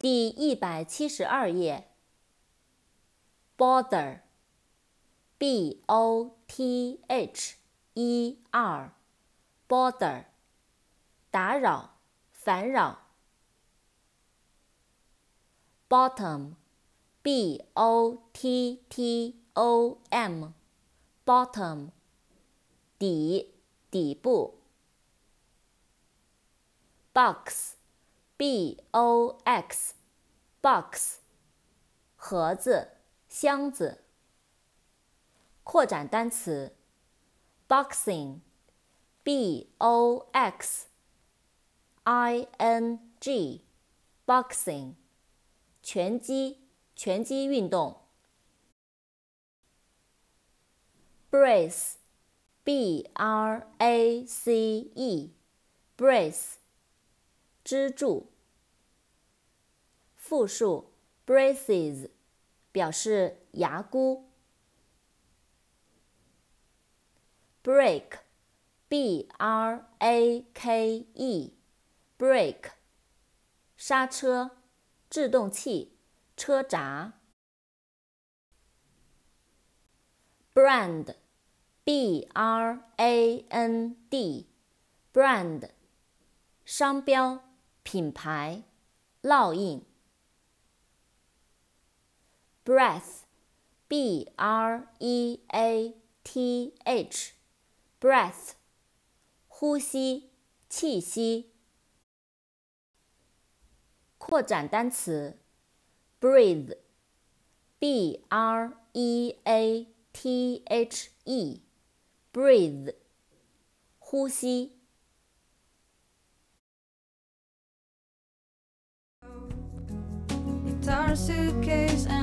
第一百七十二页。bother，b o t h e r，bother，打扰、烦扰。bottom，b o t t o m，bottom，底、底部。box box，box，盒子、箱子。扩展单词，boxing，b o x i n g，boxing，拳击，拳击运动。brace，b r a c e，brace。支柱。复数 braces 表示牙箍。break，b r a k e，break，刹车，制动器，车闸。brand，b r a n d，brand，商标。品牌，烙印。breath，b r e a t h，breath，呼吸，气息。扩展单词，breathe，b r e a t h e，breathe，呼吸。guitar, suitcase, and a warm